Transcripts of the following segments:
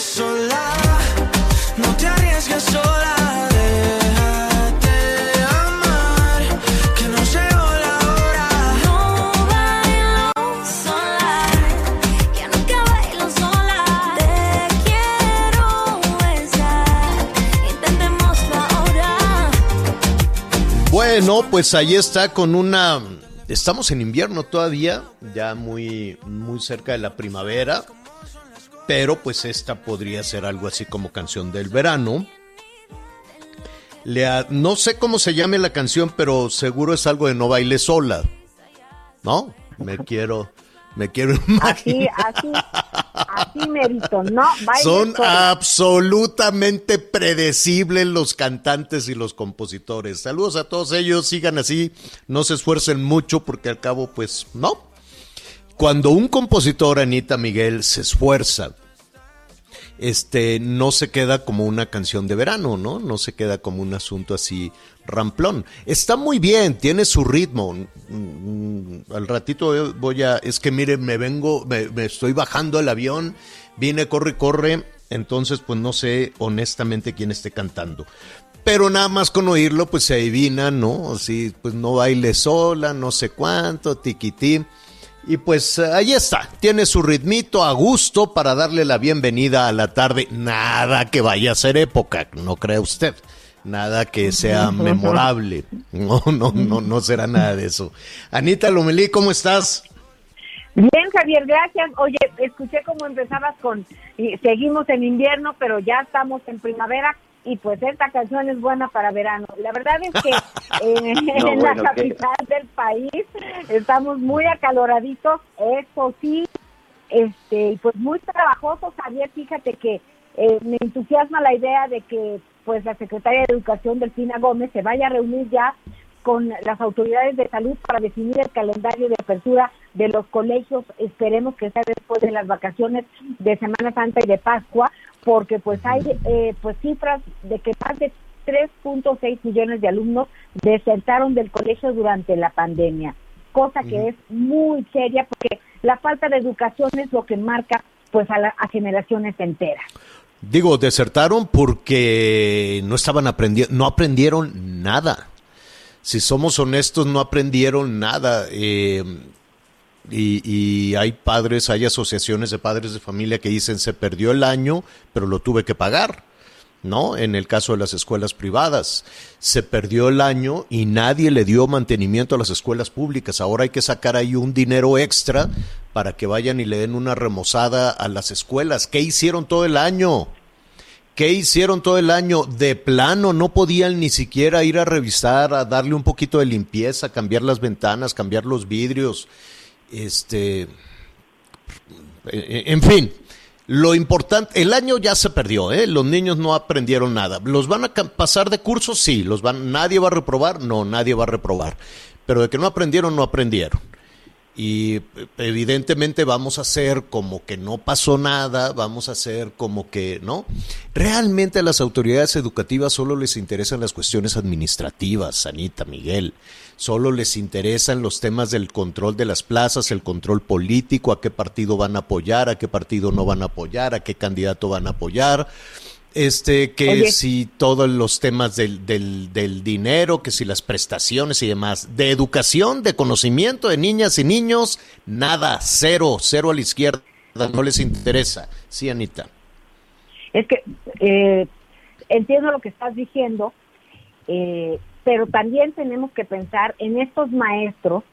No bailes sola, no te arriesgues sola, déjate amar, que no llegó la hora. No bailo sola, ya nunca bailo sola. Te quiero besar, intentémoslo ahora. Bueno, pues ahí está con una... Estamos en invierno todavía, ya muy, muy cerca de la primavera, pero pues esta podría ser algo así como canción del verano. Le no sé cómo se llame la canción, pero seguro es algo de no baile sola, ¿no? Me quiero, me quiero Así, imaginar. así, así merito, no baile Son sola. absolutamente predecibles los cantantes y los compositores. Saludos a todos ellos, sigan así, no se esfuercen mucho porque al cabo, pues, no. Cuando un compositor, Anita Miguel, se esfuerza, este, no se queda como una canción de verano, ¿no? No se queda como un asunto así ramplón. Está muy bien, tiene su ritmo. Mm, Al ratito voy a, es que mire, me vengo, me, estoy bajando el avión, viene, corre, corre, entonces pues no sé honestamente quién esté cantando. Pero nada más con oírlo, pues se adivina, ¿no? Así, pues no baile sola, no sé cuánto, tiquití. Y pues eh, ahí está, tiene su ritmito a gusto para darle la bienvenida a la tarde. Nada que vaya a ser época, no cree usted. Nada que sea memorable. No, no, no, no será nada de eso. Anita Lomelí, ¿cómo estás? Bien, Javier, gracias. Oye, escuché cómo empezabas con, y seguimos en invierno, pero ya estamos en primavera y pues esta canción es buena para verano. La verdad es que eh, en la capital del país estamos muy acaloraditos, eso sí, este, y pues muy trabajosos, Javier. Fíjate que eh, me entusiasma la idea de que pues la secretaria de Educación, Delfina Gómez, se vaya a reunir ya con las autoridades de salud para definir el calendario de apertura de los colegios. Esperemos que sea después de las vacaciones de Semana Santa y de Pascua, porque pues hay eh, pues cifras de que más de 3.6 millones de alumnos desertaron del colegio durante la pandemia, cosa que es muy seria porque la falta de educación es lo que marca pues a, la- a generaciones enteras. Digo, desertaron porque no estaban aprendiendo, no aprendieron nada. Si somos honestos, no aprendieron nada. eh, y, y hay padres, hay asociaciones de padres de familia que dicen se perdió el año, pero lo tuve que pagar. ¿No? En el caso de las escuelas privadas, se perdió el año y nadie le dio mantenimiento a las escuelas públicas. Ahora hay que sacar ahí un dinero extra para que vayan y le den una remozada a las escuelas. ¿Qué hicieron todo el año? ¿Qué hicieron todo el año? De plano, no podían ni siquiera ir a revisar, a darle un poquito de limpieza, cambiar las ventanas, cambiar los vidrios. Este. En fin, lo importante, el año ya se perdió, ¿eh? Los niños no aprendieron nada. ¿Los van a pasar de curso? Sí. ¿Los van, ¿Nadie va a reprobar? No, nadie va a reprobar. Pero de que no aprendieron, no aprendieron y eh, evidentemente vamos a hacer como que no pasó nada, vamos a hacer como que, ¿no? Realmente a las autoridades educativas solo les interesan las cuestiones administrativas, Anita, Miguel. Solo les interesan los temas del control de las plazas, el control político, a qué partido van a apoyar, a qué partido no van a apoyar, a qué candidato van a apoyar. Este, que Oye. si todos los temas del, del, del dinero, que si las prestaciones y demás, de educación, de conocimiento de niñas y niños, nada, cero, cero a la izquierda, no les interesa. Sí, Anita. Es que eh, entiendo lo que estás diciendo, eh, pero también tenemos que pensar en estos maestros,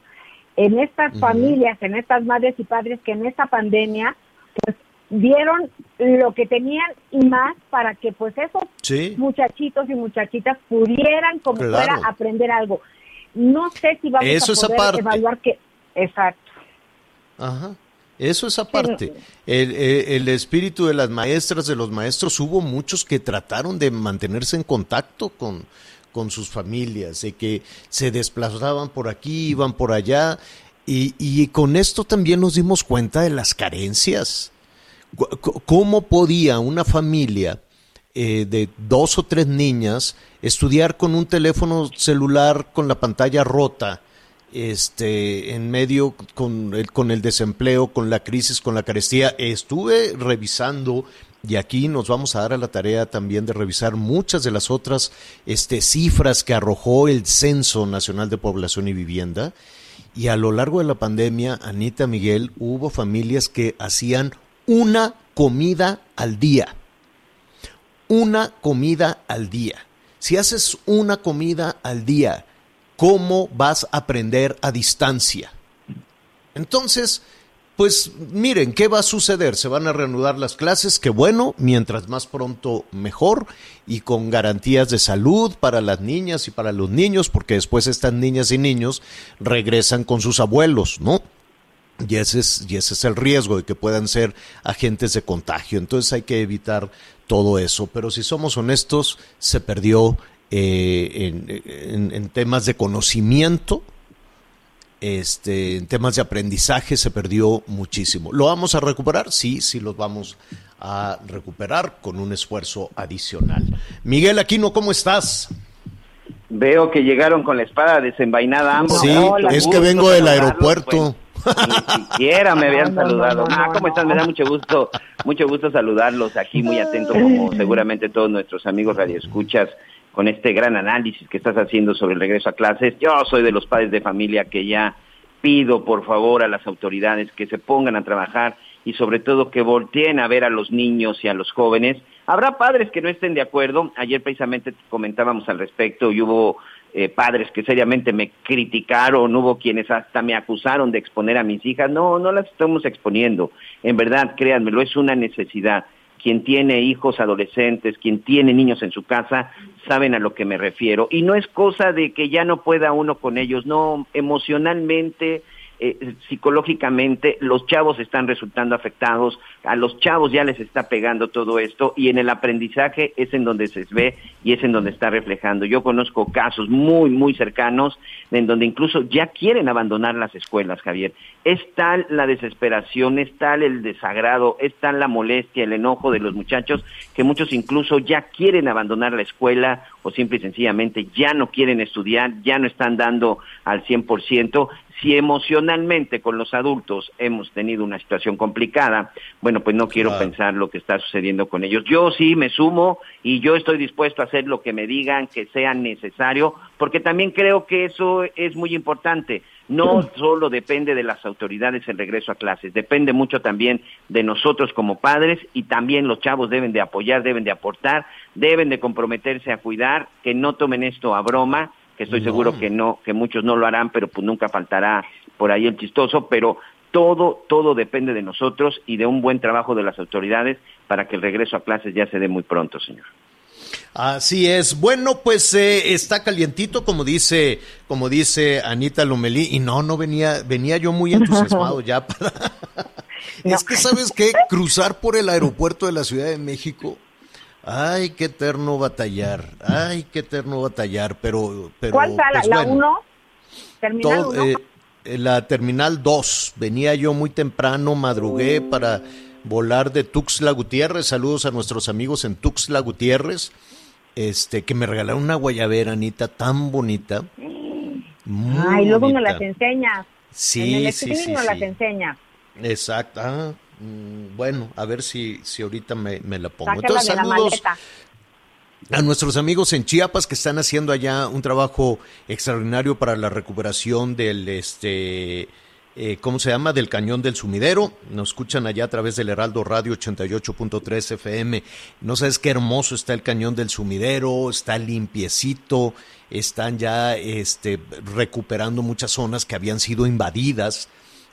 en estas familias, en estas madres y padres que en esta pandemia pues dieron lo que tenían y más para que pues esos Sí. muchachitos y muchachitas pudieran como Claro. fuera aprender algo. No sé si vamos Eso a es poder aparte. evaluar que exacto. Ajá. Eso es aparte. El, el- el espíritu de las maestras, de los maestros, hubo muchos que trataron de mantenerse en contacto con, con sus familias, de que se desplazaban por aquí, iban por allá, y, y con esto también nos dimos cuenta de las carencias. ¿Cómo podía una familia eh, de dos o tres niñas estudiar con un teléfono celular con la pantalla rota? este, en medio con el, con el desempleo, con la crisis, con la carestía. Estuve revisando y aquí nos vamos a dar a la tarea también de revisar muchas de las otras este, cifras que arrojó el Censo Nacional de Población y Vivienda. Y a lo largo de la pandemia, Anita Miguel, hubo familias que hacían una comida al día una comida al día. Si haces una comida al día, ¿cómo vas a aprender a distancia? Entonces, pues miren, ¿qué va a suceder? Se van a reanudar las clases, que bueno, mientras más pronto mejor y con garantías de salud para las niñas y para los niños, porque después estas niñas y niños regresan con sus abuelos, ¿no? Y ese, es, y ese es el riesgo de que puedan ser agentes de contagio. Entonces hay que evitar todo eso. Pero si somos honestos, se perdió eh, en, temas de conocimiento, este, en temas de aprendizaje, se perdió muchísimo. ¿Lo vamos a recuperar? Sí, sí los vamos a recuperar con un esfuerzo adicional. Miguel Aquino, ¿cómo estás? Veo que llegaron con la espada desenvainada ambos. Sí, Hola, es que vengo del aeropuerto. Bueno, ni siquiera me habían No, no, saludado. no, no, ah, no, ¿cómo no. estás? Me da mucho gusto, mucho gusto saludarlos aquí, muy atento como seguramente todos nuestros amigos radioescuchas con este gran análisis que estás haciendo sobre el regreso a clases. Yo soy de los padres de familia que ya pido por favor a las autoridades que se pongan a trabajar y sobre todo que volteen a ver a los niños y a los jóvenes. Habrá padres que no estén de acuerdo. Ayer precisamente comentábamos al respecto y hubo eh, padres que seriamente me criticaron, hubo quienes hasta me acusaron de exponer a mis hijas. No, no las estamos exponiendo. En verdad, créanmelo, es una necesidad. Quien tiene hijos adolescentes, quien tiene niños en su casa, saben a lo que me refiero. Y no es cosa de que ya no pueda uno con ellos, no, emocionalmente, eh, psicológicamente, los chavos están resultando afectados, a los chavos ya les está pegando todo esto y en el aprendizaje es en donde se ve y es en donde está reflejando. Yo conozco casos muy, muy cercanos en donde incluso ya quieren abandonar las escuelas, Javier. Es tal la desesperación, es tal el desagrado, es tal la molestia, el enojo de los muchachos que muchos incluso ya quieren abandonar la escuela o simple y sencillamente ya no quieren estudiar, ya no están dando al 100%. Si emocionalmente con los adultos hemos tenido una situación complicada, bueno, pues no quiero Claro. pensar lo que está sucediendo con ellos. Yo sí me sumo y yo estoy dispuesto a hacer lo que me digan que sea necesario, porque también creo que eso es muy importante. No solo depende de las autoridades el regreso a clases, depende mucho también de nosotros como padres y también los chavos deben de apoyar, deben de aportar, deben de comprometerse a cuidar, que no tomen esto a broma, que estoy No. seguro que no, que muchos no lo harán, pero pues nunca faltará por ahí el chistoso, pero todo, todo depende de nosotros y de un buen trabajo de las autoridades para que el regreso a clases ya se dé muy pronto, señor. Así es. Bueno, pues eh, está calientito, como dice, como dice Anita Lomelí, y no, no venía, venía yo muy entusiasmado ya para. Es que sabes qué, cruzar por el aeropuerto de la Ciudad de México. Ay, qué eterno batallar. Ay, qué eterno batallar. Pero, pero ¿Cuál está la, pues, la bueno, uno? Terminal eh, eh, la terminal 2. Venía yo muy temprano, madrugué para volar de Tuxtla Gutiérrez. Saludos a nuestros amigos en Tuxtla Gutiérrez. Este, que me regalaron una guayabera, Anita, tan bonita. Muy Ay, luego nos bonita. las enseñas. Sí, en el sí, sí, nos las enseña. Exacto. Ah, mm, bueno, a ver si, si ahorita me, me la pongo. Sácala Entonces, saludos a nuestros amigos en Chiapas que están haciendo allá un trabajo extraordinario para la recuperación del este eh, ¿cómo se llama? del cañón del sumidero. Nos escuchan allá a través del Heraldo Radio 88.3 FM. No sabes qué hermoso está el cañón del sumidero, está limpiecito, están ya este recuperando muchas zonas que habían sido invadidas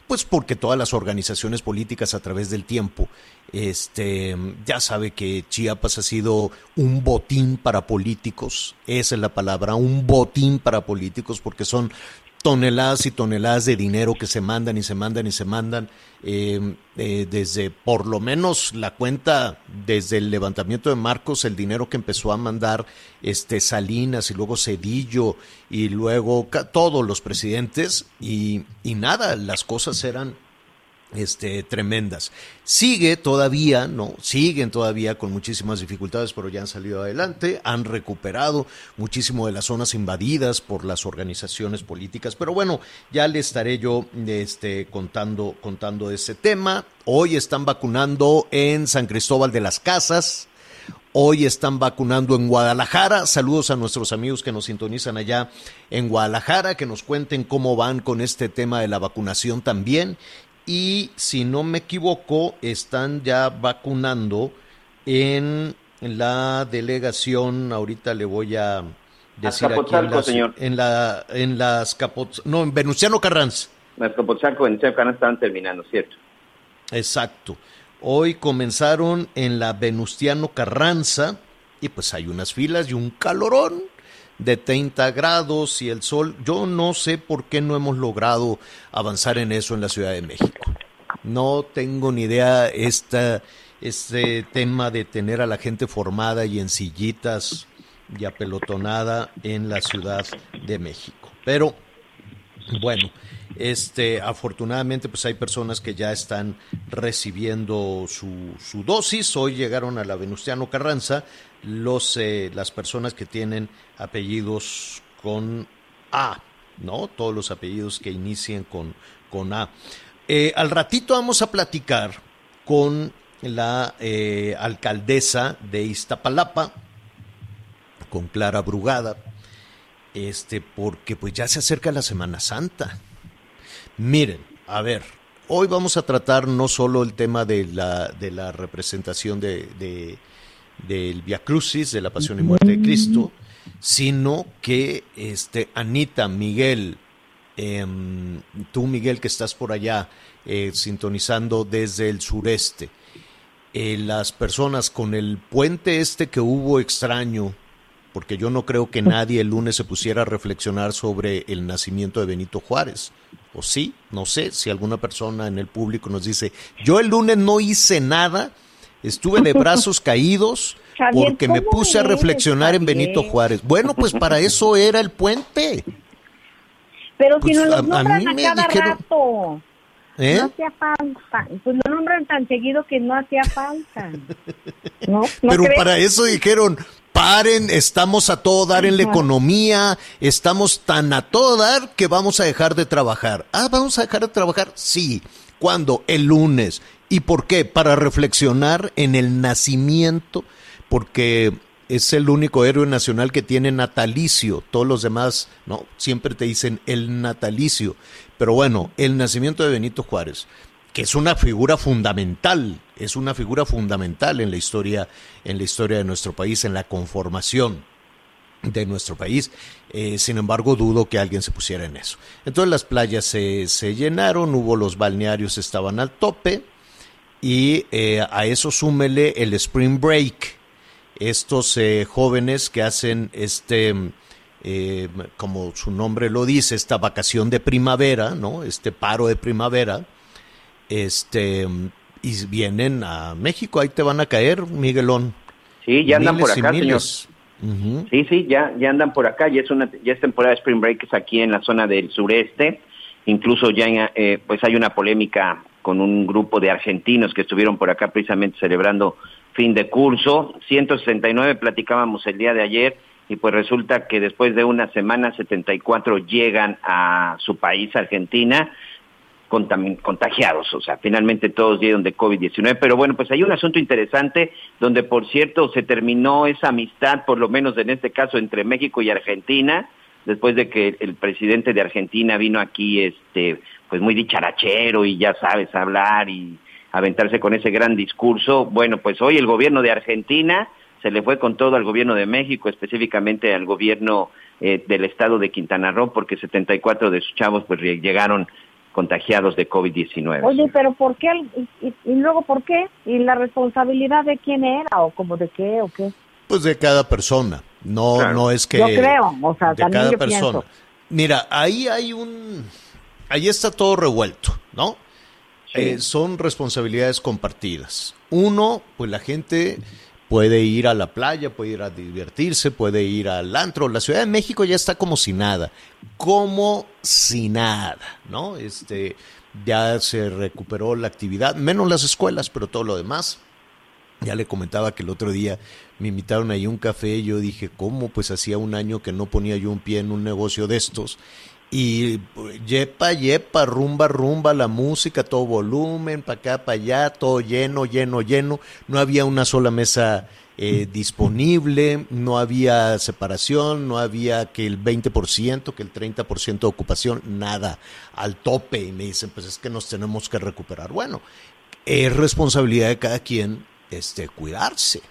pues porque todas las organizaciones políticas a través del tiempo Este, ya sabe que Chiapas ha sido un botín para políticos, esa es la palabra, un botín para políticos, porque son toneladas y toneladas de dinero que se mandan y se mandan y se mandan eh, eh, desde por lo menos la cuenta desde el levantamiento de Marcos el dinero que empezó a mandar este Salinas y luego Cedillo y luego todos los presidentes y, y nada las cosas eran este, tremendas. Sigue todavía, ¿no? Siguen todavía con muchísimas dificultades, pero ya han salido adelante, han recuperado muchísimo de las zonas invadidas por las organizaciones políticas. Pero bueno, ya le estaré yo este, contando, contando ese tema. Hoy están vacunando en San Cristóbal de las Casas. Hoy están vacunando en Guadalajara. Saludos a nuestros amigos que nos sintonizan allá en Guadalajara, que nos cuenten cómo van con este tema de la vacunación también. Y si no me equivoco, están ya vacunando en la delegación, ahorita le voy a decir aquí en las, señor. en la en las Capot- no, en Venustiano Carranza. Azcapotzalco en Chefcana estaban terminando, ¿cierto? Exacto. Hoy comenzaron en la Venustiano Carranza y pues hay unas filas y un calorón de 30 grados y el sol. Yo no sé por qué no hemos logrado avanzar en eso en la Ciudad de México. No tengo ni idea este tema de tener a la gente formada y en sillitas y apelotonada en la Ciudad de México. Pero bueno, este, afortunadamente, pues hay personas que ya están recibiendo su, su dosis. Hoy llegaron a la Venustiano Carranza los, eh, las personas que tienen apellidos con A, ¿no? Todos los apellidos que inicien con, con A. Eh, al ratito vamos a platicar con la eh, alcaldesa de Iztapalapa, con Clara Brugada, este, porque pues ya se acerca la Semana Santa. Miren, a ver, hoy vamos a tratar no solo el tema de la, de la representación de, de- del Via Crucis, de la Pasión y Muerte de Cristo, sino que este, Anita, Miguel, em, tú Miguel que estás por allá eh, sintonizando desde el sureste, eh, las personas con el puente este que hubo extraño, porque yo no creo que nadie el lunes se pusiera a reflexionar sobre el nacimiento de Benito Juárez. O sí, no sé si alguna persona en el público nos dice, yo el lunes no hice nada, estuve de brazos caídos Javier, porque me ¿cómo puse a reflexionar en? Benito Juárez. Bueno, pues para eso era el puente. Pero Pues, si no a- los nombran a, cada dijeron- rato. ¿eh? No hacía falta. Pues lo nombran tan seguido que no hacía falta. ¿No? ¿No Pero crees? para eso dijeron, paren, estamos a todo dar en la economía, estamos tan a todo dar que vamos a dejar de trabajar. Ah, vamos a dejar de trabajar, sí. ¿Cuándo? El lunes. ¿Y por qué? Para reflexionar en el nacimiento, porque es el único héroe nacional que tiene natalicio. Todos los demás, no, siempre te dicen el natalicio. Pero bueno, el nacimiento de Benito Juárez que es una figura fundamental, es una figura fundamental en la historia, en la historia de nuestro país, en la conformación de nuestro país. Eh, sin embargo, dudo que alguien se pusiera en eso. Entonces las playas se, se llenaron, hubo los balnearios estaban al tope y eh, a eso súmele el Spring Break. Estos eh, jóvenes que hacen este, eh, como su nombre lo dice, esta vacación de primavera, ¿no? Este paro de primavera este y vienen a México, ahí te van a caer, Miguelón. Sí, ya andan por Miles acá, señor. Sí, sí, ya, ya andan por acá, ya es una, ya es temporada de Spring Break es aquí en la zona del sureste, incluso ya eh, pues hay una polémica con un grupo de argentinos que estuvieron por acá precisamente celebrando fin de curso, 169 platicábamos el día de ayer y pues resulta que después de una semana 74 llegan a su país, Argentina, contagiados, o sea, finalmente todos dieron de COVID-19, pero bueno, pues hay un asunto interesante donde, por cierto, se terminó esa amistad, por lo menos en este caso, entre México y Argentina, después de que el presidente de Argentina vino aquí, este, pues muy dicharachero y ya sabes, hablar y aventarse con ese gran discurso. Bueno, pues hoy el gobierno de Argentina se le fue con todo al gobierno de México, específicamente al gobierno eh, del estado de Quintana Roo, porque 74 de sus chavos pues llegaron contagiados de COVID-19. Oye, pero ¿por qué? Y, y- y luego, ¿por qué? ¿Y la responsabilidad de quién era? ¿O como de qué? ¿O qué? Pues de cada persona. No, Claro. no es que. Yo creo, o sea, de también cada yo persona. pienso. Mira, ahí hay un. Ahí está todo revuelto, ¿no? Sí. Eh, son responsabilidades compartidas. Uno, pues la gente puede ir a la playa, puede ir a divertirse, puede ir al antro. La Ciudad de México ya está como si nada, como si nada, ¿no? Este, ya se recuperó la actividad, menos las escuelas, pero todo lo demás. Ya le comentaba que el otro día me invitaron ahí a un café y yo dije, ¿cómo? Pues hacía un año que no ponía yo un pie en un negocio de estos. Y yepa, yepa, rumba, rumba, la música, todo volumen, para acá, para allá, todo lleno, lleno, lleno. No había una sola mesa eh, disponible, no había separación, no había que el 20%, que el 30% de ocupación, nada, al tope. Y me dicen, pues es que nos tenemos que recuperar. Bueno, es responsabilidad de cada quien este, cuidarse.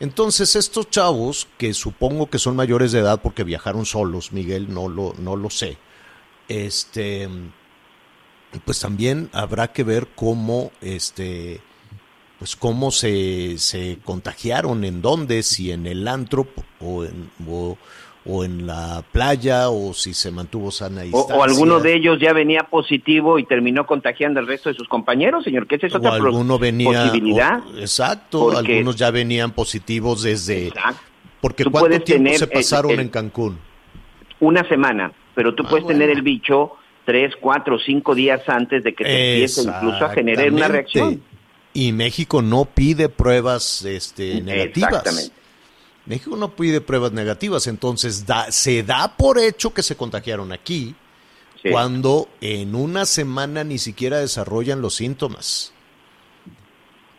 Entonces estos chavos, que supongo que son mayores de edad porque viajaron solos, Miguel, no lo, no lo sé, este, pues también habrá que ver cómo, este, pues cómo se, se contagiaron, en dónde, si en el antro o en, o en la playa o si se mantuvo sana O, distancia. o alguno de ellos ya venía positivo y terminó contagiando al resto de sus compañeros, señor, que esa es o otra alguno venía posibilidad. o- exacto Porque- algunos ya venían positivos desde Exacto. porque Tú cuánto tiempo tener se el- pasaron el- en Cancún Una semana, pero tú Ah, puedes tener bueno. el bicho tres, cuatro, cinco días antes de que te empiece incluso a generar una reacción. y México no pide pruebas este negativas Exactamente. México no pide pruebas negativas entonces da, se da por hecho que se contagiaron aquí Sí. cuando en una semana ni siquiera desarrollan los síntomas.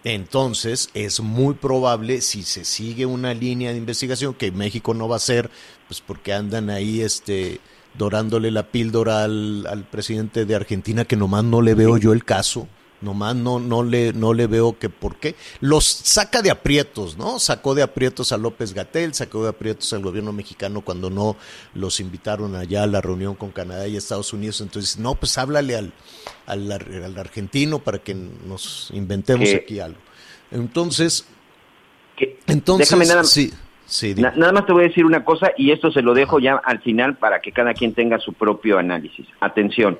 Entonces es muy probable si se sigue una línea de investigación que México no va a hacer, pues porque andan ahí este dorándole la píldora al, al presidente de Argentina que nomás no le veo yo el caso. Nomás no, no, le, no le veo que por qué. Los saca de aprietos, ¿no? Sacó de aprietos a López Gatel, sacó de aprietos al gobierno mexicano cuando no los invitaron allá a la reunión con Canadá y Estados Unidos. Entonces, no, pues háblale al, al, al argentino para que nos inventemos aquí algo. Entonces, entonces, déjame nada, sí, sí, na- nada más te voy a decir una cosa y esto se lo dejo ya al final para que cada quien tenga su propio análisis. Atención,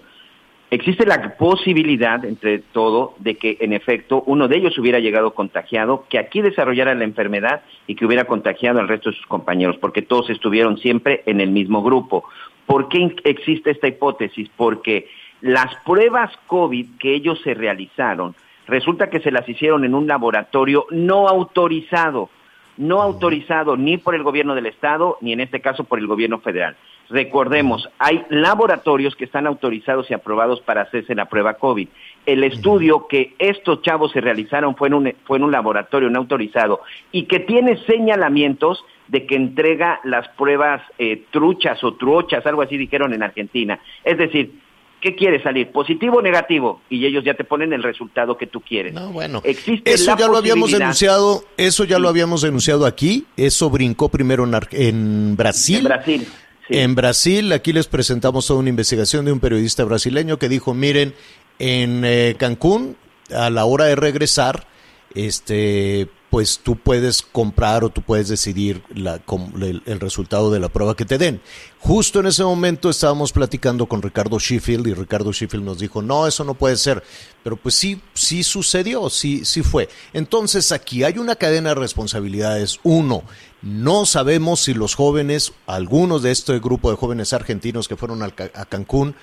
existe la posibilidad, entre todo, de que en efecto uno de ellos hubiera llegado contagiado, que aquí desarrollara la enfermedad y que hubiera contagiado al resto de sus compañeros, porque todos estuvieron siempre en el mismo grupo. ¿Por qué existe esta hipótesis? Porque las pruebas COVID que ellos se realizaron, resulta que se las hicieron en un laboratorio no autorizado, no autorizado ni por el gobierno del estado, ni en este caso por el gobierno federal. Recordemos, hay laboratorios que están autorizados y aprobados para hacerse la prueba COVID. El estudio que estos chavos se realizaron fue en un, fue en un laboratorio no autorizado y que tiene señalamientos de que entrega las pruebas eh, truchas o truochas, algo así dijeron en Argentina. Es decir, ¿qué quieres salir? ¿Positivo o negativo? Y ellos ya te ponen el resultado que tú quieres. No, bueno, Existe eso ya lo habíamos denunciado, eso ya Sí. lo habíamos denunciado aquí, eso brincó primero en Brasil. En Brasil. En Brasil, aquí les presentamos toda una investigación de un periodista brasileño que dijo, miren, en eh, Cancún, a la hora de regresar, este, pues tú puedes comprar o tú puedes decidir la- el, el resultado de la prueba que te den. Justo en ese momento estábamos platicando con Ricardo Sheffield y Ricardo Sheffield nos dijo, no, eso no puede ser. Pero pues sí, sí sucedió, sí, sí fue. Entonces aquí hay una cadena de responsabilidades. Uno, no sabemos si los jóvenes, algunos de este grupo de jóvenes argentinos que fueron a Cancún,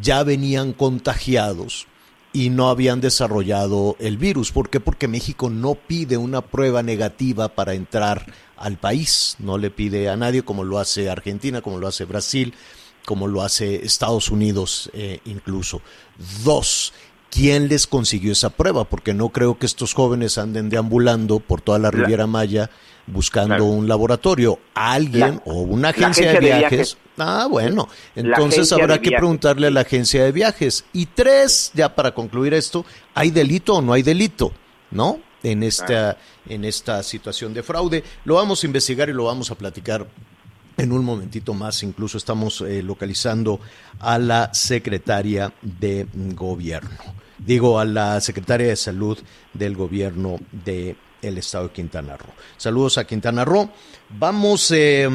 ya venían contagiados y no habían desarrollado el virus. ¿Por qué? Porque México no pide una prueba negativa para entrar al país. No le pide a nadie como lo hace Argentina, como lo hace Brasil, como lo hace Estados Unidos eh, incluso. Dos, ¿quién les consiguió esa prueba? Porque no creo que estos jóvenes anden deambulando por toda la Riviera Maya buscando Claro. un laboratorio. Alguien La- o una agencia, agencia de de viajes. Ah, bueno. Entonces habrá que viajes, preguntarle a la agencia de viajes. Y tres, ya para concluir esto, ¿hay delito o no hay delito? ¿No? En esta, en esta situación de fraude. Lo vamos a investigar y lo vamos a platicar En un momentito más, incluso estamos eh, localizando a la secretaria de gobierno. Digo, a la secretaria de salud del gobierno del estado de Quintana Roo. Saludos a Quintana Roo. Vamos, eh,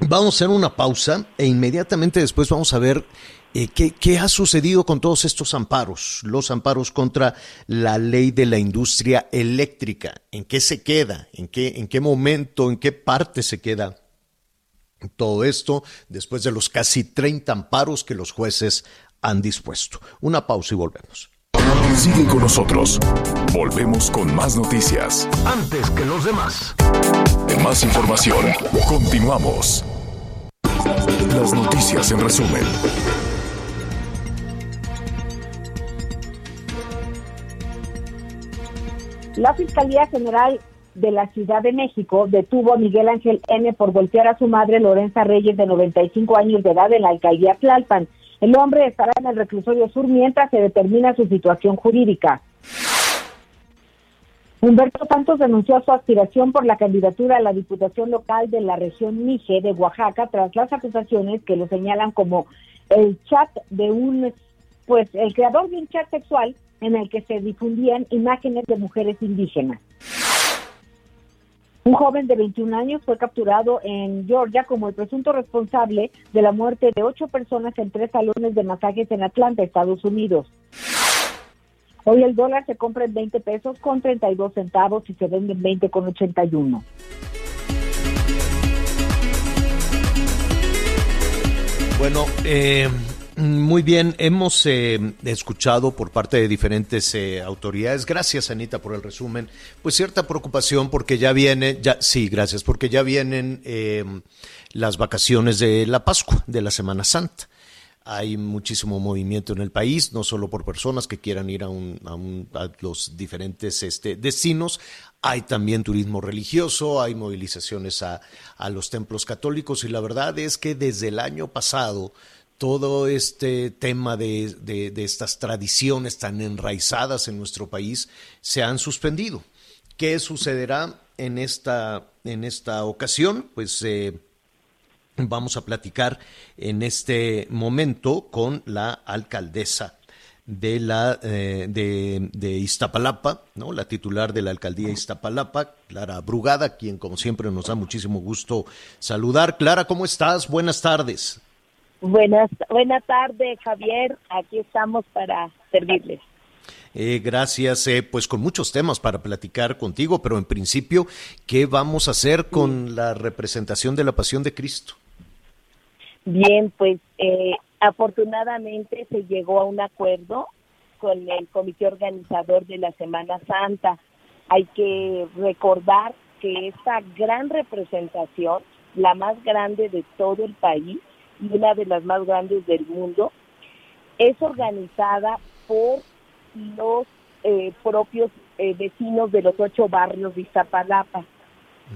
vamos a hacer una pausa e inmediatamente después vamos a ver eh, ¿qué, ¿Qué ha sucedido con todos estos amparos? Los amparos contra la ley de la industria eléctrica. ¿En qué se queda? ¿En qué, en qué momento? ¿En qué parte se queda todo esto después de los casi 30 amparos que los jueces han dispuesto? Una pausa y volvemos. Sigue con nosotros. Volvemos con más noticias. Antes que los demás. Más información. Continuamos. Las noticias en resumen. La Fiscalía General de la Ciudad de México detuvo a Miguel Ángel N. por golpear a su madre Lorenza Reyes de 95 años de edad en la alcaldía Tlalpan. El hombre estará en el reclusorio sur mientras se determina su situación jurídica. Humberto Santos denunció su aspiración por la candidatura a la Diputación Local de la región Mije de Oaxaca tras las acusaciones que lo señalan como el chat de un, pues el creador de un chat sexual en el que se difundían imágenes de mujeres indígenas. Un joven de 21 años fue capturado en Georgia como el presunto responsable de la muerte de ocho personas en tres salones de masajes en Atlanta, Estados Unidos. Hoy el dólar se compra en 20 pesos con 32 centavos y se vende en 20 con 81. Bueno, eh, muy bien, hemos eh, escuchado por parte de diferentes eh, autoridades, gracias Anita por el resumen, pues cierta preocupación porque ya viene, ya, sí, gracias, porque ya vienen eh, las vacaciones de la Pascua, de la Semana Santa. Hay muchísimo movimiento en el país, no solo por personas que quieran ir a, un, a, un, a los diferentes este, destinos, hay también turismo religioso, hay movilizaciones a los templos católicos y la verdad es que desde el año pasado, todo este tema de, de, estas tradiciones tan enraizadas en nuestro país se han suspendido. ¿Qué sucederá en esta, en esta ocasión? Pues eh, vamos a platicar en este momento con la alcaldesa de la eh, de, Iztapalapa, ¿no? la titular de la alcaldía Iztapalapa, Clara Brugada, quien como siempre nos da muchísimo gusto saludar. Clara, ¿cómo estás? Buenas tardes. Buenas, buena tarde, Javier. Aquí estamos para servirles. Eh, gracias, eh, pues con muchos temas para platicar contigo, pero en principio, ¿qué vamos a hacer con la representación de la Pasión de Cristo? Bien, pues eh, afortunadamente se llegó a un acuerdo con el comité organizador de la Semana Santa. Hay que recordar que esta gran representación, la más grande de todo el país, y una de las más grandes del mundo, es organizada por los eh, propios eh, vecinos de los ocho barrios de Iztapalapa.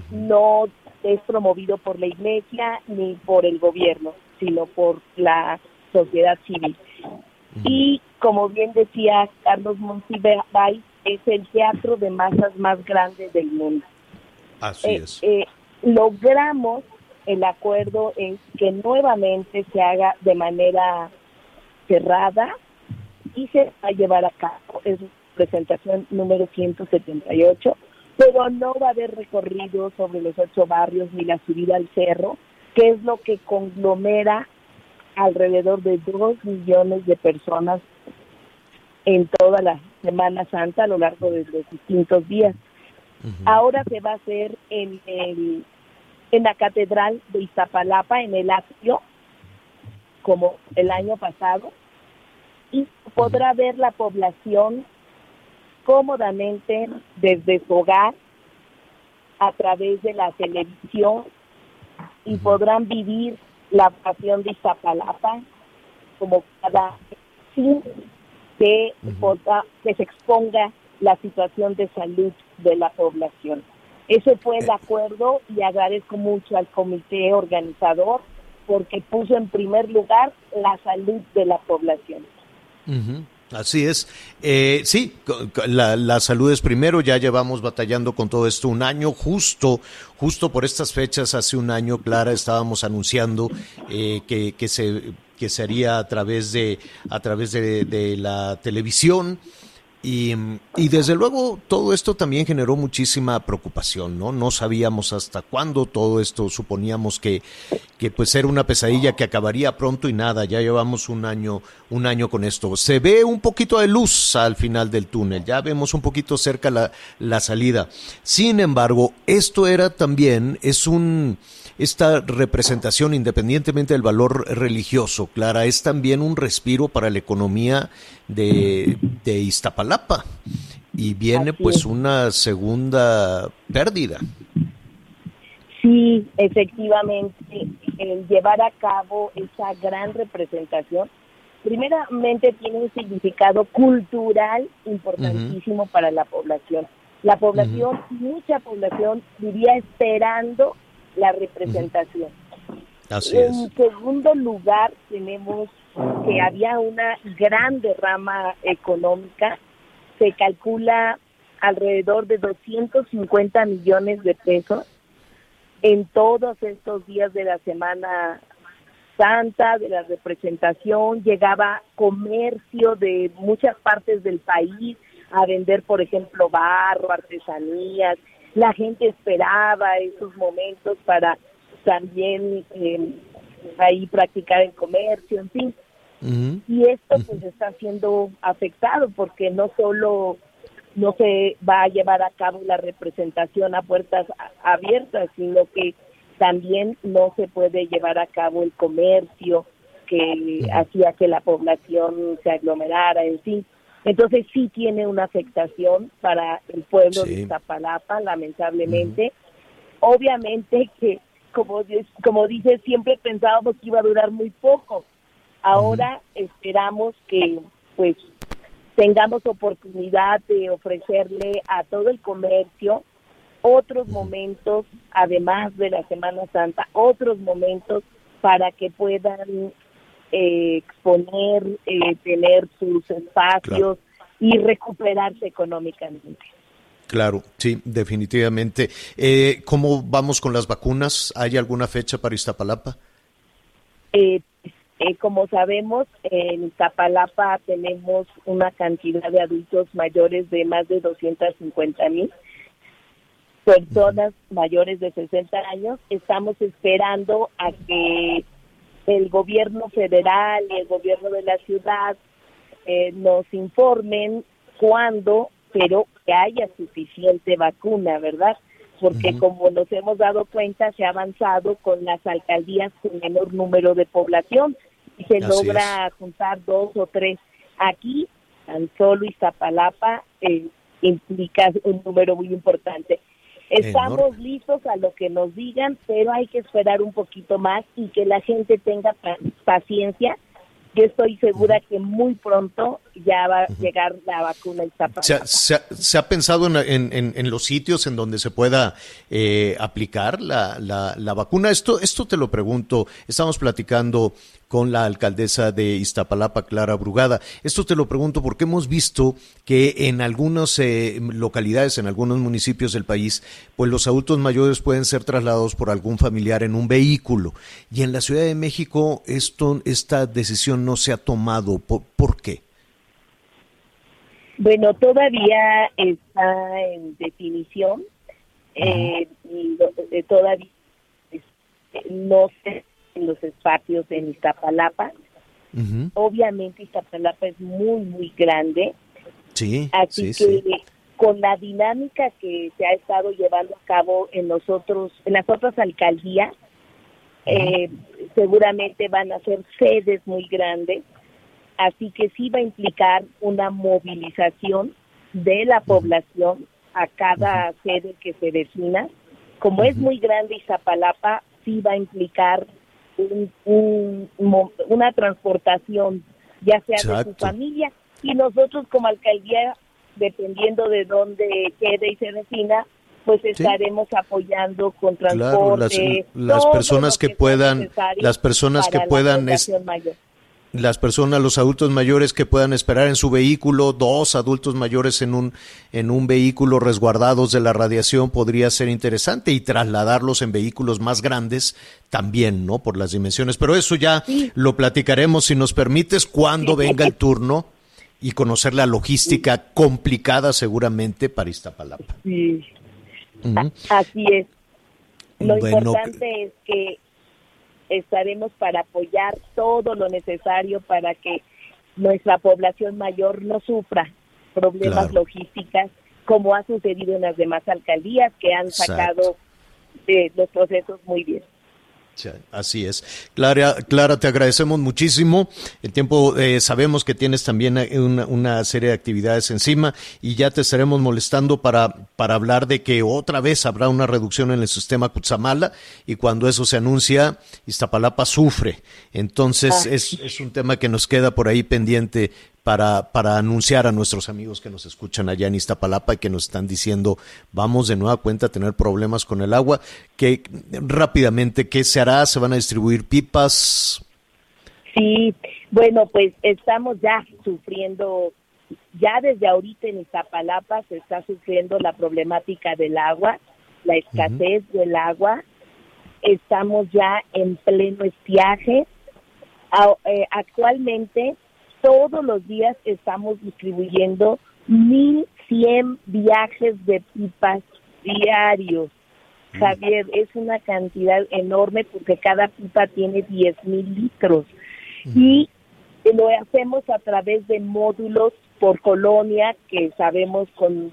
No es promovido por la iglesia ni por el gobierno, sino por la sociedad civil. Y como bien decía Carlos Monsiváis, es el teatro de masas más grande del mundo. Así eh, es. logramos el acuerdo es que nuevamente se haga de manera cerrada y se va a llevar a cabo. Es presentación número 178, pero no va a haber recorrido sobre los ocho barrios ni la subida al cerro, que es lo que conglomera alrededor de dos millones de personas en toda la Semana Santa a lo largo de los distintos días. Uh -huh. Ahora se va a hacer en el en la Catedral de Iztapalapa, en el atrio, como el año pasado, y podrá ver la población cómodamente desde su hogar, a través de la televisión, y podrán vivir la pasión de Iztapalapa como cada fin que, que se exponga la situación de salud de la población. Ese fue el acuerdo y agradezco mucho al comité organizador porque puso en primer lugar la salud de la población. Uh -huh. Así es. Eh, sí, la, la salud es primero. Ya llevamos batallando con todo esto un año. Justo, justo por estas fechas, hace un año, Clara, estábamos anunciando eh, que, que se que se haría a través de a través de, de la televisión. Y, y desde luego todo esto también generó muchísima preocupación, ¿no? No sabíamos hasta cuándo todo esto, suponíamos que, que pues era una pesadilla que acabaría pronto y nada, ya llevamos un año, un año con esto. Se ve un poquito de luz al final del túnel, ya vemos un poquito cerca la, la salida. Sin embargo, esto era también, es un, esta representación, independientemente del valor religioso, Clara, es también un respiro para la economía de, de Iztapalapa. Y viene Así pues es. una segunda pérdida. Sí, efectivamente, el llevar a cabo esa gran representación, primeramente tiene un significado cultural importantísimo para la población. La población, mucha población vivía esperando la representación. Así es. En segundo lugar, tenemos que había una gran derrama económica. Se calcula alrededor de 250 millones de pesos en todos estos días de la Semana Santa, de la representación. Llegaba comercio de muchas partes del país a vender, por ejemplo, barro, artesanías. La gente esperaba esos momentos para también eh, ahí practicar el comercio, en fin. Y esto pues está siendo afectado porque no solo no se va a llevar a cabo la representación a puertas abiertas, sino que también no se puede llevar a cabo el comercio que hacía que la población se aglomerara, en fin. Entonces sí tiene una afectación para el pueblo de. Iztapalapa, lamentablemente. Obviamente que, como, como dice, siempre pensábamos que iba a durar muy poco. Ahora esperamos que pues tengamos oportunidad de ofrecerle a todo el comercio otros momentos, además de la Semana Santa, otros momentos para que puedan eh, exponer, eh, tener sus espacios y recuperarse económicamente. Claro, sí, definitivamente. Eh, ¿Cómo vamos con las vacunas? ¿Hay alguna fecha para Iztapalapa? Eh, eh, como sabemos, en Iztapalapa tenemos una cantidad de adultos mayores de más de 250 mil personas mayores de 60 años. Estamos esperando a que el gobierno federal y el gobierno de la ciudad eh, nos informen cuándo, pero que haya suficiente vacuna, ¿verdad? Porque como nos hemos dado cuenta, se ha avanzado con las alcaldías con menor número de población y se Así logra juntar dos o tres. Aquí, tan solo Iztapalapa eh, implica un número muy importante. Estamos Enorme. listos a lo que nos digan, pero hay que esperar un poquito más y que la gente tenga pa- paciencia. Yo estoy segura que muy pronto ya va a llegar la vacuna Iztapalapa. ¿Se ha, se ha- se ha pensado en, en- en- en los sitios en donde se pueda eh, aplicar la, la- la vacuna? Esto, esto te lo pregunto. Estamos platicando con la alcaldesa de Iztapalapa, Clara Brugada. Esto te lo pregunto porque hemos visto que en algunas eh, localidades, en algunos municipios del país, pues los adultos mayores pueden ser trasladados por algún familiar en un vehículo. Y en la Ciudad de México esto, esta decisión no se ha tomado. ¿Por, por qué? Bueno, todavía está en definición eh, y eh, todavía este, no sé en los espacios en Iztapalapa. Obviamente Iztapalapa es muy, muy grande, Sí, así sí, que sí. con la dinámica que se ha estado llevando a cabo en los otros, en las otras alcaldías, eh, seguramente van a ser sedes muy grandes, así que sí va a implicar una movilización de la población a cada sede que se defina. Como es muy grande Iztapalapa, sí va a implicar un- un una transportación, ya sea de su Exacto. familia, y nosotros como alcaldía, dependiendo de dónde quede y se defina, pues estaremos apoyando con Claro, las, transporte. las personas que sea puedan, las personas que puedan, es- mayor. Las personas, los adultos mayores que puedan esperar en su vehículo, dos adultos mayores en un, en un vehículo resguardados de la radiación podría ser interesante y trasladarlos en vehículos más grandes también, ¿no? Por las dimensiones. Pero eso ya lo platicaremos, si nos permites, cuando venga el turno y conocer la logística complicada seguramente para Iztapalapa. Sí. Así es. Lo Bueno, importante es que estaremos para apoyar todo lo necesario para que nuestra población mayor no sufra problemas Claro. logísticas como ha sucedido en las demás alcaldías que han Exacto. sacado eh, los procesos muy bien. Sí, Así es. Clara, Clara, te agradecemos muchísimo. El tiempo, eh, sabemos que tienes también eh, una, una serie de actividades encima y ya te estaremos molestando para, para hablar de que otra vez habrá una reducción en el sistema Cutzamala y cuando eso se anuncia, Iztapalapa sufre. Entonces, Ah. es, es un tema que nos queda por ahí pendiente para, para anunciar a nuestros amigos que nos escuchan allá en Iztapalapa y que nos están diciendo, vamos de nueva cuenta a tener problemas con el agua, que rápidamente, ¿qué se hará? ¿Se van a distribuir pipas? Sí, bueno, pues estamos ya sufriendo, ya desde ahorita en Iztapalapa se está sufriendo la problemática del agua, la escasez del agua. Estamos ya en pleno estiaje. Eh, actualmente, todos los días estamos distribuyendo 1.100 viajes de pipas diarios. Javier, es una cantidad enorme porque cada pipa tiene 10 mil litros. Y lo hacemos a través de módulos por colonia que sabemos con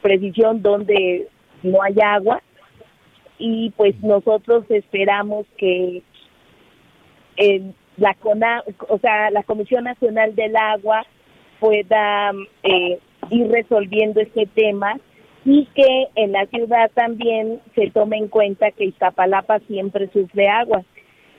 precisión dónde no hay agua. Y pues nosotros esperamos que eh, la CONA, o sea, la Comisión Nacional del Agua pueda eh, ir resolviendo este tema y que en la ciudad también se tome en cuenta que Iztapalapa siempre sufre agua.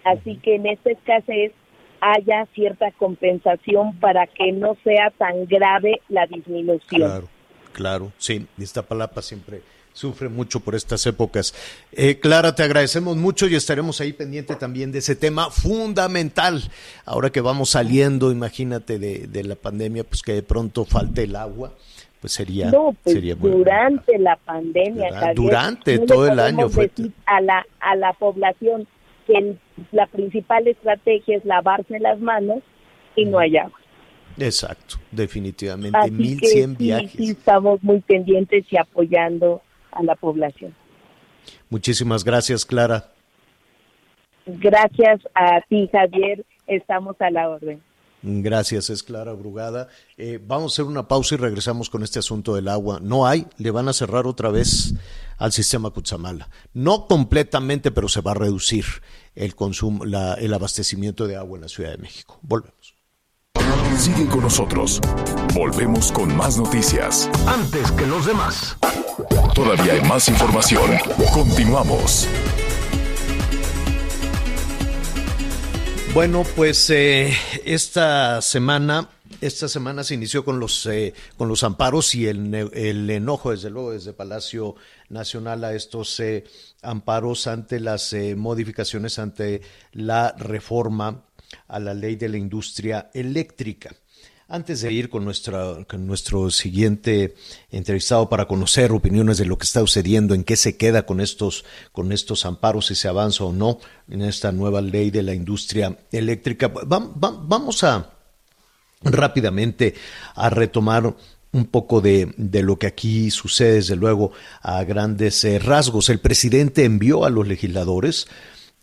Así que en esta escasez haya cierta compensación para que no sea tan grave la disminución. Claro, claro, sí, Iztapalapa siempre sufre mucho por estas épocas. Eh, Clara, te agradecemos mucho y estaremos ahí pendiente también de ese tema fundamental. Ahora que vamos saliendo, imagínate, de, de la pandemia, pues que de pronto falte el agua, pues sería, No, pues sería muy durante la pandemia, Javier, durante no todo el año fue- decir a la a la población que el- la principal estrategia es lavarse las manos y no hay agua. Exacto, definitivamente. Así 1100 que sí, viajes. sí estamos muy pendientes y apoyando a la población. Muchísimas gracias, Clara. Gracias a ti, Javier. Estamos a la orden. Gracias, es Clara Brugada. Eh, vamos a hacer una pausa y regresamos con este asunto del agua. No hay, le van a cerrar otra vez al sistema Cutzamala. No completamente, pero se va a reducir el consumo, la- el abastecimiento de agua en la Ciudad de México. Volvemos. Sigue con nosotros. Volvemos con más noticias. Antes que los demás. Todavía hay más información. Continuamos. Bueno, pues eh, esta semana, esta semana se inició con los eh, con los amparos y el, el enojo, desde luego, desde Palacio Nacional a estos eh, amparos ante las eh, modificaciones ante la reforma a la ley de la industria eléctrica. Antes de ir con, nuestra, con nuestro siguiente entrevistado para conocer opiniones de lo que está sucediendo, en qué se queda con estos, con estos amparos, si se avanza o no en esta nueva ley de la industria eléctrica, va- va- vamos a rápidamente a retomar un poco de, de lo que aquí sucede, desde luego, a grandes eh, rasgos. El presidente envió a los legisladores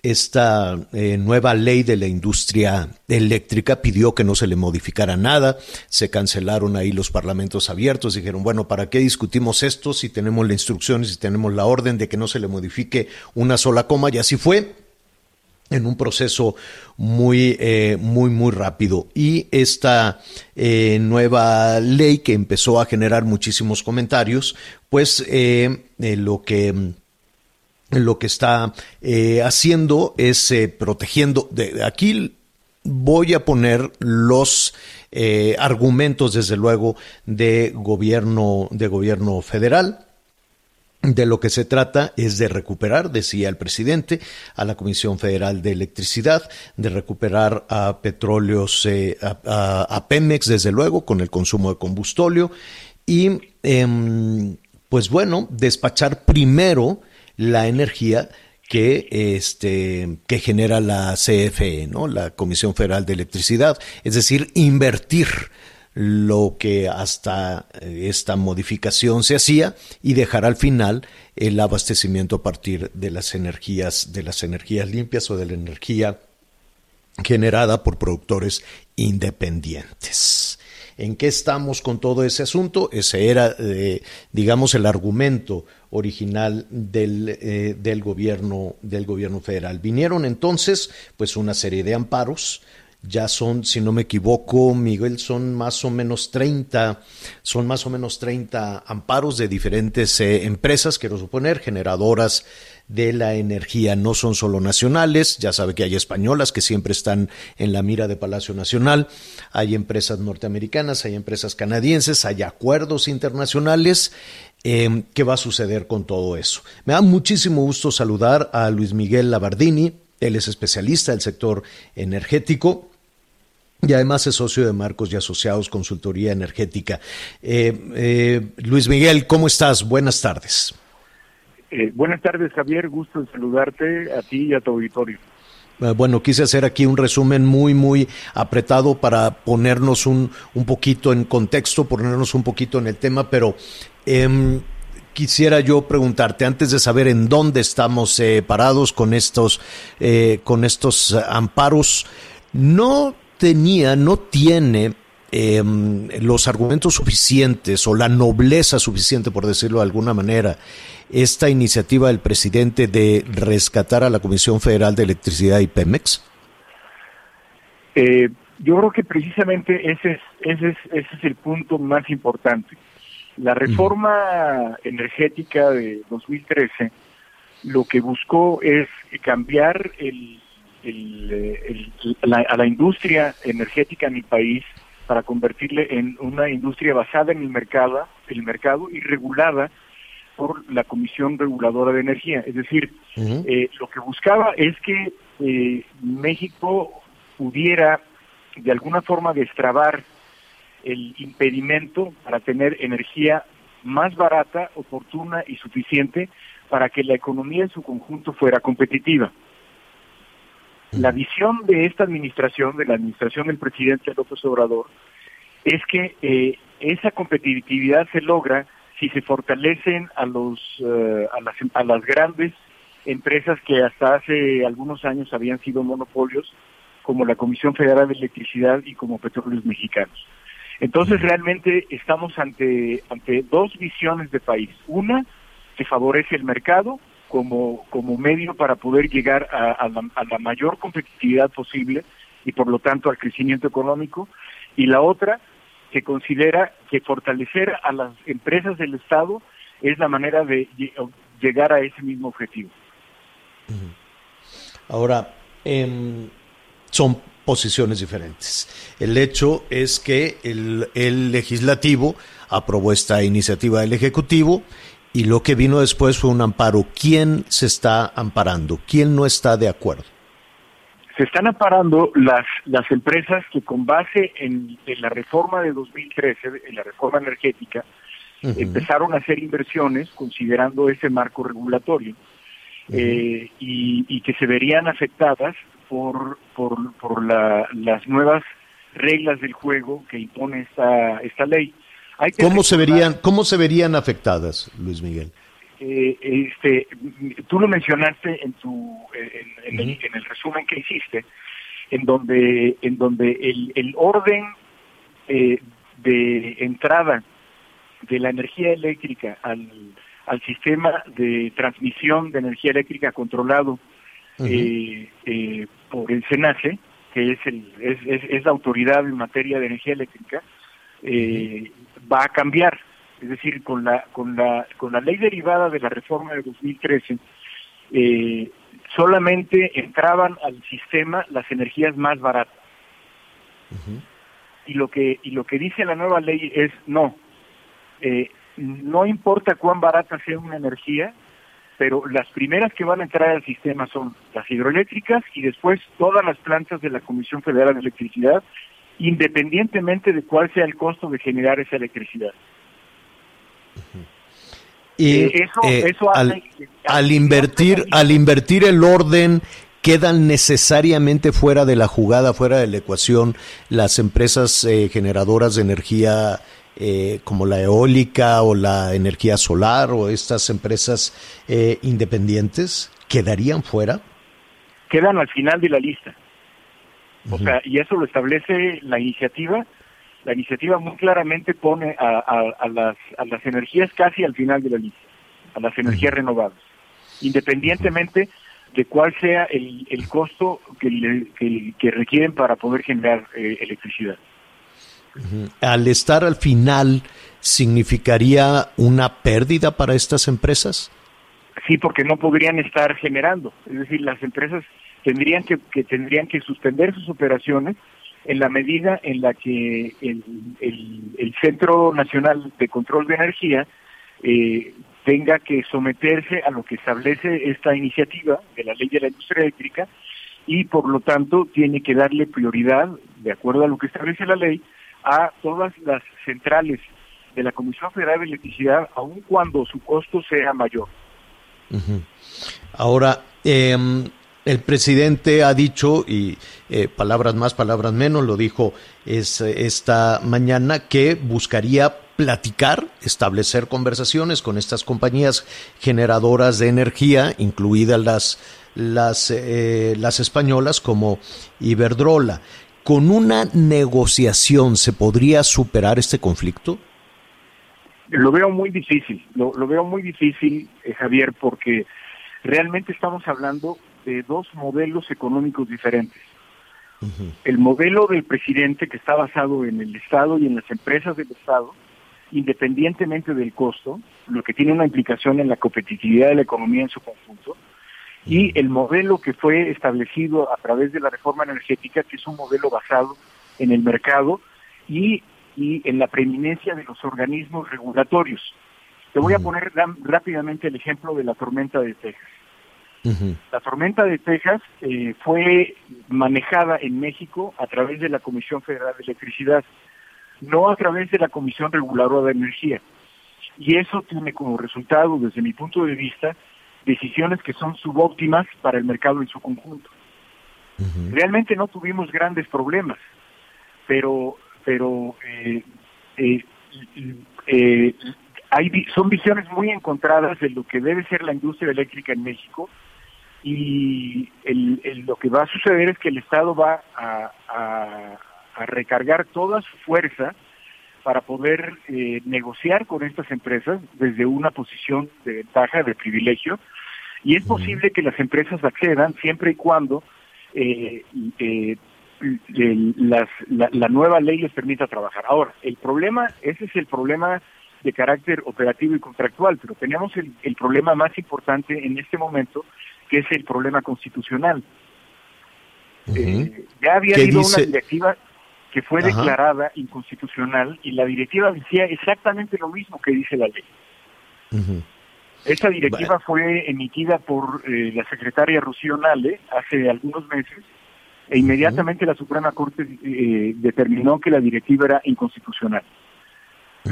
esta eh, nueva ley de la industria eléctrica pidió que no se le modificara nada, se cancelaron ahí los parlamentos abiertos, dijeron, bueno, ¿para qué discutimos esto si tenemos la instrucción y si tenemos la orden de que no se le modifique una sola coma? Y así fue en un proceso muy, eh, muy, muy rápido. Y esta eh, nueva ley que empezó a generar muchísimos comentarios, pues eh, lo que lo que está eh, haciendo es eh, protegiendo. De, aquí voy a poner los eh, argumentos, desde luego, de gobierno, de gobierno federal. De lo que se trata es de recuperar, decía el presidente, a la Comisión Federal de Electricidad, de recuperar a petróleos, a, a- a Pemex, desde luego, con el consumo de combustóleo, y em, pues bueno, despachar primero la energía que este que genera la CFE, ¿no? La Comisión Federal de Electricidad, es decir, invertir lo que hasta eh, esta modificación se hacía y dejar al final el abastecimiento a partir de las energías de las energías limpias o de la energía generada por productores independientes. ¿En qué estamos con todo ese asunto? Ese era, eh, digamos, el argumento original del, eh, del, gobierno, del gobierno federal. Vinieron entonces, pues, una serie de amparos. Ya son, si no me equivoco, Miguel, son más o menos 30, son más o menos 30 amparos de diferentes eh, empresas, quiero suponer, generadoras de la energía. No son solo nacionales, ya sabe que hay españolas que siempre están en la mira de Palacio Nacional, hay empresas norteamericanas, hay empresas canadienses, hay acuerdos internacionales. Eh, ¿Qué va a suceder con todo eso? Me da muchísimo gusto saludar a Luis Miguel Labardini, él es especialista del sector energético y además es socio de Marcos y Asociados Consultoría Energética. Eh, eh, Luis Miguel, ¿cómo estás? Buenas tardes. Eh, buenas tardes, Javier. Gusto en saludarte a ti y a tu auditorio. Eh, Bueno, quise hacer aquí un resumen muy, muy apretado para ponernos un, un poquito en contexto, ponernos un poquito en el tema, pero em, quisiera yo preguntarte, antes de saber en dónde estamos eh, parados con estos, eh, con estos amparos, ¿no tenía, no tiene em, los argumentos suficientes o la nobleza suficiente, por decirlo de alguna manera, esta iniciativa del presidente de rescatar a la Comisión Federal de Electricidad y Pemex? Eh, yo creo que precisamente ese es, ese, es, ese es el punto más importante. La reforma energética de 2013 lo que buscó es cambiar el, el, eh, el- la- a la industria energética en el país para convertirle en una industria basada en el mercado, el mercado y regulada por la Comisión Reguladora de Energía. Es decir, eh, lo que buscaba es que eh, México pudiera de alguna forma destrabar el impedimento para tener energía más barata, oportuna y suficiente para que la economía en su conjunto fuera competitiva. La visión de esta administración, de la administración del presidente López Obrador, es que eh, esa competitividad se logra si se fortalecen a los eh, a las a las grandes empresas que hasta hace algunos años habían sido monopolios como la Comisión Federal de Electricidad y como Petróleos Mexicanos. Entonces realmente estamos ante ante dos visiones de país. Una que favorece el mercado como como medio para poder llegar a, la, mayor competitividad posible y por lo tanto al crecimiento económico y la otra que considera que fortalecer a las empresas del Estado es la manera de lle- llegar a ese mismo objetivo. Ahora, em, son posiciones diferentes. El hecho es que el, el legislativo aprobó esta iniciativa del Ejecutivo y lo que vino después fue un amparo. ¿Quién se está amparando? ¿Quién no está de acuerdo? Se están amparando las, las empresas que con base en, en la reforma de 2013, en la reforma energética, empezaron a hacer inversiones considerando ese marco regulatorio eh, y, y que se verían afectadas por, por, por la- las nuevas reglas del juego que impone esta, esta ley. Hay que ¿Cómo se verían, cómo se verían afectadas, Luis Miguel? eh, este, tú lo mencionaste en tu en, en el, en el resumen que hiciste, en donde en donde el, el orden eh, de entrada de la energía eléctrica al, al sistema de transmisión de energía eléctrica controlado eh, eh, por el SENACE, que es, el, es, es- es la autoridad en materia de energía eléctrica, eh, va a cambiar. Es decir, con la, con, la, con la ley derivada de la reforma de 2013, eh, solamente entraban al sistema las energías más baratas. Y lo que y lo que dice la nueva ley es no. eh, no importa cuán barata sea una energía, pero las primeras que van a entrar al sistema son las hidroeléctricas y después todas las plantas de la Comisión Federal de Electricidad, independientemente de cuál sea el costo de generar esa electricidad. Y Eh, eso- eh, eso al invertir, al invertir el orden, quedan necesariamente fuera de la jugada, fuera de la ecuación, las empresas eh, generadoras de energía eh, como la eólica o la energía solar o estas empresas eh, independientes, ¿quedarían fuera? quedan al final de la lista. O sea, y eso lo establece la iniciativa. La iniciativa muy claramente pone a, a- a las, a las energías casi al final de la lista, a las energías renovables, independientemente de cuál sea el, el costo que, le- que, que requieren para poder generar eh, electricidad. Al estar al final, ¿significaría una pérdida para estas empresas? Sí, porque no podrían estar generando. Es decir, las empresas tendrían que, que tendrían que suspender sus operaciones en la medida en la que el, Centro Nacional de Control de Energía eh, tenga que someterse a lo que establece esta iniciativa de la Ley de la Industria Eléctrica y por lo tanto tiene que darle prioridad, de acuerdo a lo que establece la ley, a todas las centrales de la Comisión Federal de Electricidad, aun cuando su costo sea mayor. Ahora, em, el presidente ha dicho, y eh, palabras más, palabras menos, lo dijo es, esta mañana, que buscaría platicar, establecer conversaciones con estas compañías generadoras de energía, incluidas las, las, eh, las españolas como Iberdrola. ¿Con una negociación se podría superar este conflicto? Lo veo muy difícil, lo, lo veo muy difícil, eh, Javier, porque realmente estamos hablando de dos modelos económicos diferentes. El modelo del presidente que está basado en el Estado y en las empresas del Estado, independientemente del costo, lo que tiene una implicación en la competitividad de la economía en su conjunto, y el modelo que fue establecido a través de la reforma energética, que es un modelo basado en el mercado y, y en la preeminencia de los organismos regulatorios. Te voy a poner rápidamente el ejemplo de la tormenta de Texas. La tormenta de Texas eh, fue manejada en México a través de la Comisión Federal de Electricidad, no a través de la Comisión Reguladora de Energía. Y eso tiene como resultado, desde mi punto de vista, decisiones que son subóptimas para el mercado en su conjunto. Realmente no tuvimos grandes problemas, pero pero eh, eh, eh, hay son visiones muy encontradas de lo que debe ser la industria eléctrica en México y el- el- lo que va a suceder es que el Estado va a, a- a recargar toda su fuerza para poder eh, negociar con estas empresas desde una posición de ventaja, de privilegio, y es posible que las empresas accedan siempre y cuando eh, eh, las- la, la nueva ley les permita trabajar. Ahora, el problema, ese es el problema de carácter operativo y contractual, pero tenemos el, el problema más importante en este momento, que es el problema constitucional. Eh, ya había ¿Qué habido dice? una directiva que fue Ajá. declarada inconstitucional y la directiva decía exactamente lo mismo que dice la ley. Esta directiva fue emitida por eh, la secretaria Rocío Nale hace algunos meses e inmediatamente la Suprema Corte eh, determinó que la directiva era inconstitucional.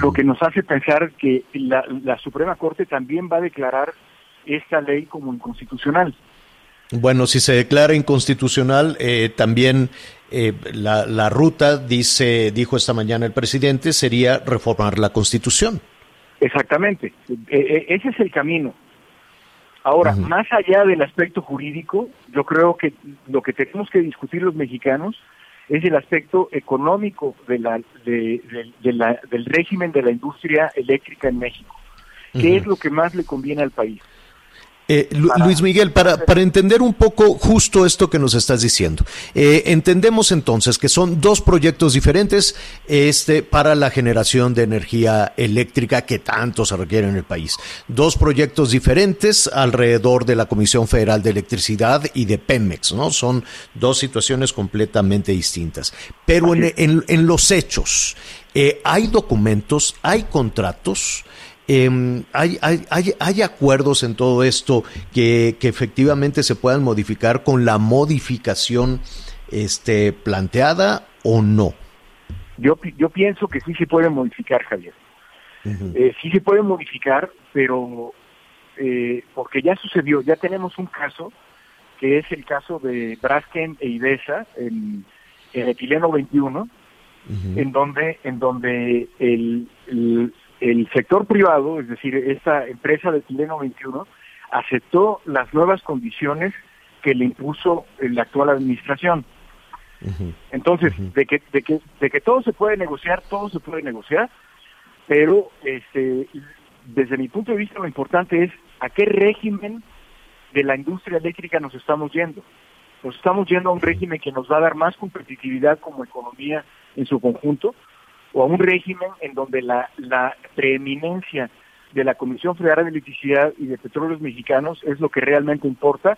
Lo que nos hace pensar que la, la Suprema Corte también va a declarar esta ley como inconstitucional. Bueno, si se declara inconstitucional, eh, también eh, la, la ruta, dice, dijo esta mañana el presidente, sería reformar la Constitución. Exactamente, E- e- ese es el camino. Ahora, más allá del aspecto jurídico, yo creo que lo que tenemos que discutir los mexicanos es el aspecto económico de la, de- de- de la- del régimen de la industria eléctrica en México. ¿Qué es lo que más le conviene al país? Eh, Luis Miguel, para, para entender un poco justo esto que nos estás diciendo, eh, entendemos entonces que son dos proyectos diferentes este, para la generación de energía eléctrica que tanto se requiere en el país. Dos proyectos diferentes alrededor de la Comisión Federal de Electricidad y de Pemex, ¿no? Son dos situaciones completamente distintas. Pero en, en- en los hechos, eh, hay documentos, hay contratos. Em, ¿hay, hay, hay, hay acuerdos en todo esto que, que efectivamente se puedan modificar con la modificación este, planteada o no? Yo, yo pienso que sí se puede modificar, Javier. Eh, sí se puede modificar, pero eh, porque ya sucedió, ya tenemos un caso, que es el caso de Braskem e Idesa en, en etileno 21, en donde, en donde el, el, el sector privado, es decir, esta empresa de etileno 21, aceptó las nuevas condiciones que le impuso la actual administración. Entonces, de, que, de, que, de que todo se puede negociar, todo se puede negociar, pero este, desde mi punto de vista lo importante es a qué régimen de la industria eléctrica nos estamos yendo. Nos estamos yendo a un régimen que nos va a dar más competitividad como economía en su conjunto, o a un régimen en donde la, la preeminencia de la Comisión Federal de Electricidad y de Petróleos Mexicanos es lo que realmente importa,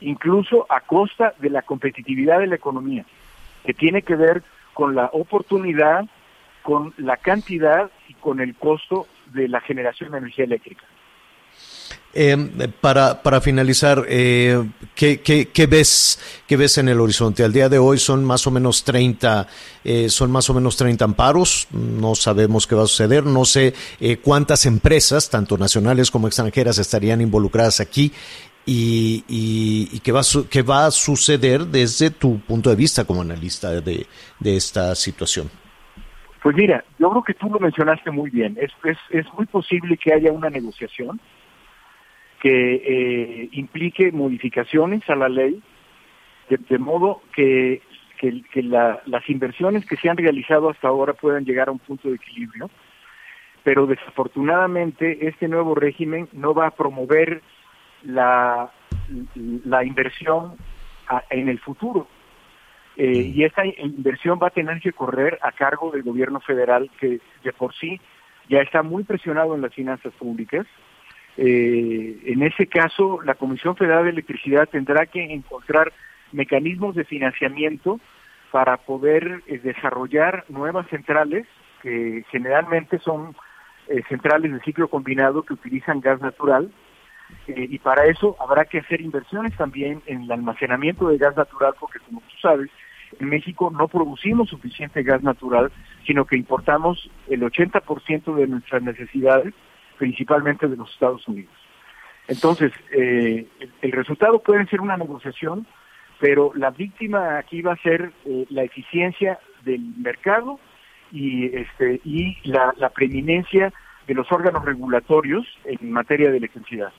incluso a costa de la competitividad de la economía, que tiene que ver con la oportunidad, con la cantidad y con el costo de la generación de energía eléctrica. Eh, para, para finalizar, eh, ¿qué, qué, qué ves, ¿qué ves en el horizonte? Al día de hoy son más o menos 30, eh, son más o menos 30 amparos. No sabemos qué va a suceder. No sé eh, cuántas empresas, tanto nacionales como extranjeras, estarían involucradas aquí. Y, y, qué, va qué va a suceder desde tu punto de vista como analista de, de esta situación. Pues mira, yo creo que tú lo mencionaste muy bien. Es, es, es muy posible que haya una negociación que eh, implique modificaciones a la ley, de, de modo que, que, que la- las inversiones que se han realizado hasta ahora puedan llegar a un punto de equilibrio, pero desafortunadamente este nuevo régimen no va a promover la, la inversión a- en el futuro. Eh, y esa inversión va a tener que correr a cargo del gobierno federal, que de por sí ya está muy presionado en las finanzas públicas. Eh, en ese caso, la Comisión Federal de Electricidad tendrá que encontrar mecanismos de financiamiento para poder eh, desarrollar nuevas centrales, que generalmente son eh, centrales de ciclo combinado que utilizan gas natural, eh, y para eso habrá que hacer inversiones también en el almacenamiento de gas natural, porque como tú sabes, en México no producimos suficiente gas natural, sino que importamos el 80% de nuestras necesidades, principalmente de los Estados Unidos. Entonces, eh, el, resultado puede ser una negociación, pero la víctima aquí va a ser eh, la eficiencia del mercado y, este, y la, la preeminencia de los órganos regulatorios en materia de electricidad.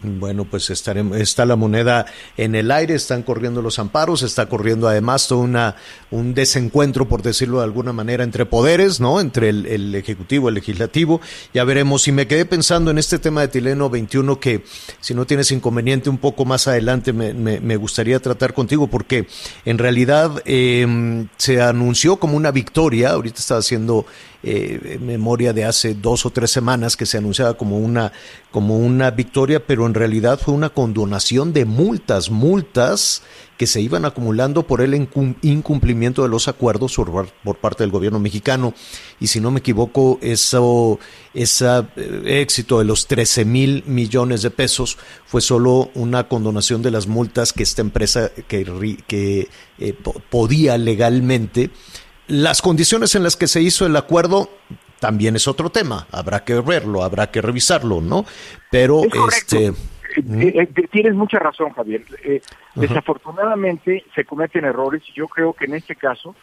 Bueno, pues estaremos, está la moneda en el aire, están corriendo los amparos, está corriendo además todo una, un desencuentro, por decirlo de alguna manera, entre poderes, ¿no? Entre el, el Ejecutivo, el Legislativo. Ya veremos. Y me quedé pensando en este tema de Tileno 21 que, si no tienes inconveniente, un poco más adelante me, me, gustaría tratar contigo, porque en realidad eh, se anunció como una victoria. Ahorita estaba haciendo eh, memoria de hace dos o tres semanas que se anunciaba como una, como una victoria, pero en realidad fue una condonación de multas, multas que se iban acumulando por el incum- incumplimiento de los acuerdos por, parte del gobierno mexicano. Y si no me equivoco, eso, ese éxito de los 13 mil millones de pesos fue solo una condonación de las multas que esta empresa que, que eh, po- podía legalmente. Las condiciones en las que se hizo el acuerdo también es otro tema. Habrá que verlo, habrá que revisarlo, ¿no? Pero Es este. Eh, eh, tienes mucha razón, Javier. Eh, desafortunadamente se cometen errores y yo creo que en este caso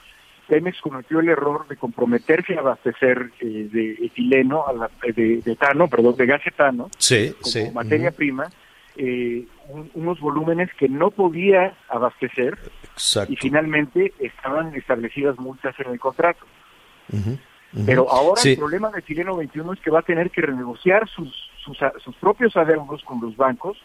Pemex cometió el error de comprometerse a abastecer eh, de etileno, a la- eh, de, de etano, perdón, de gas etano, Sí, como sí. materia prima, eh, un- unos volúmenes que no podía abastecer Exacto. y finalmente estaban establecidas multas en el contrato. Pero ahora Sí. el problema de Chileno 21 es que va a tener que renegociar sus, sus, propios adeudos con los bancos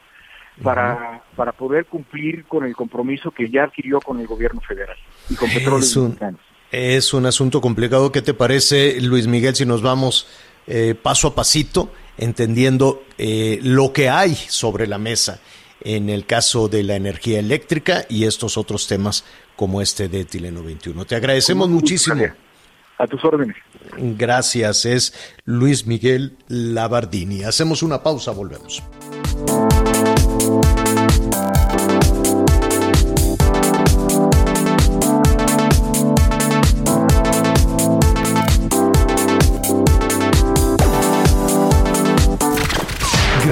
para, para poder cumplir con el compromiso que ya adquirió con el gobierno federal y con petróleos Es un- mexicanos. Es un asunto complicado. ¿Qué te parece, Luis Miguel, si nos vamos eh, paso a pasito, entendiendo eh, lo que hay sobre la mesa en el caso de la energía eléctrica y estos otros temas como este de Tileno 21? Te agradecemos muchísimo. Javier. A tus órdenes. Gracias, es Luis Miguel Labardini. Hacemos una pausa, volvemos.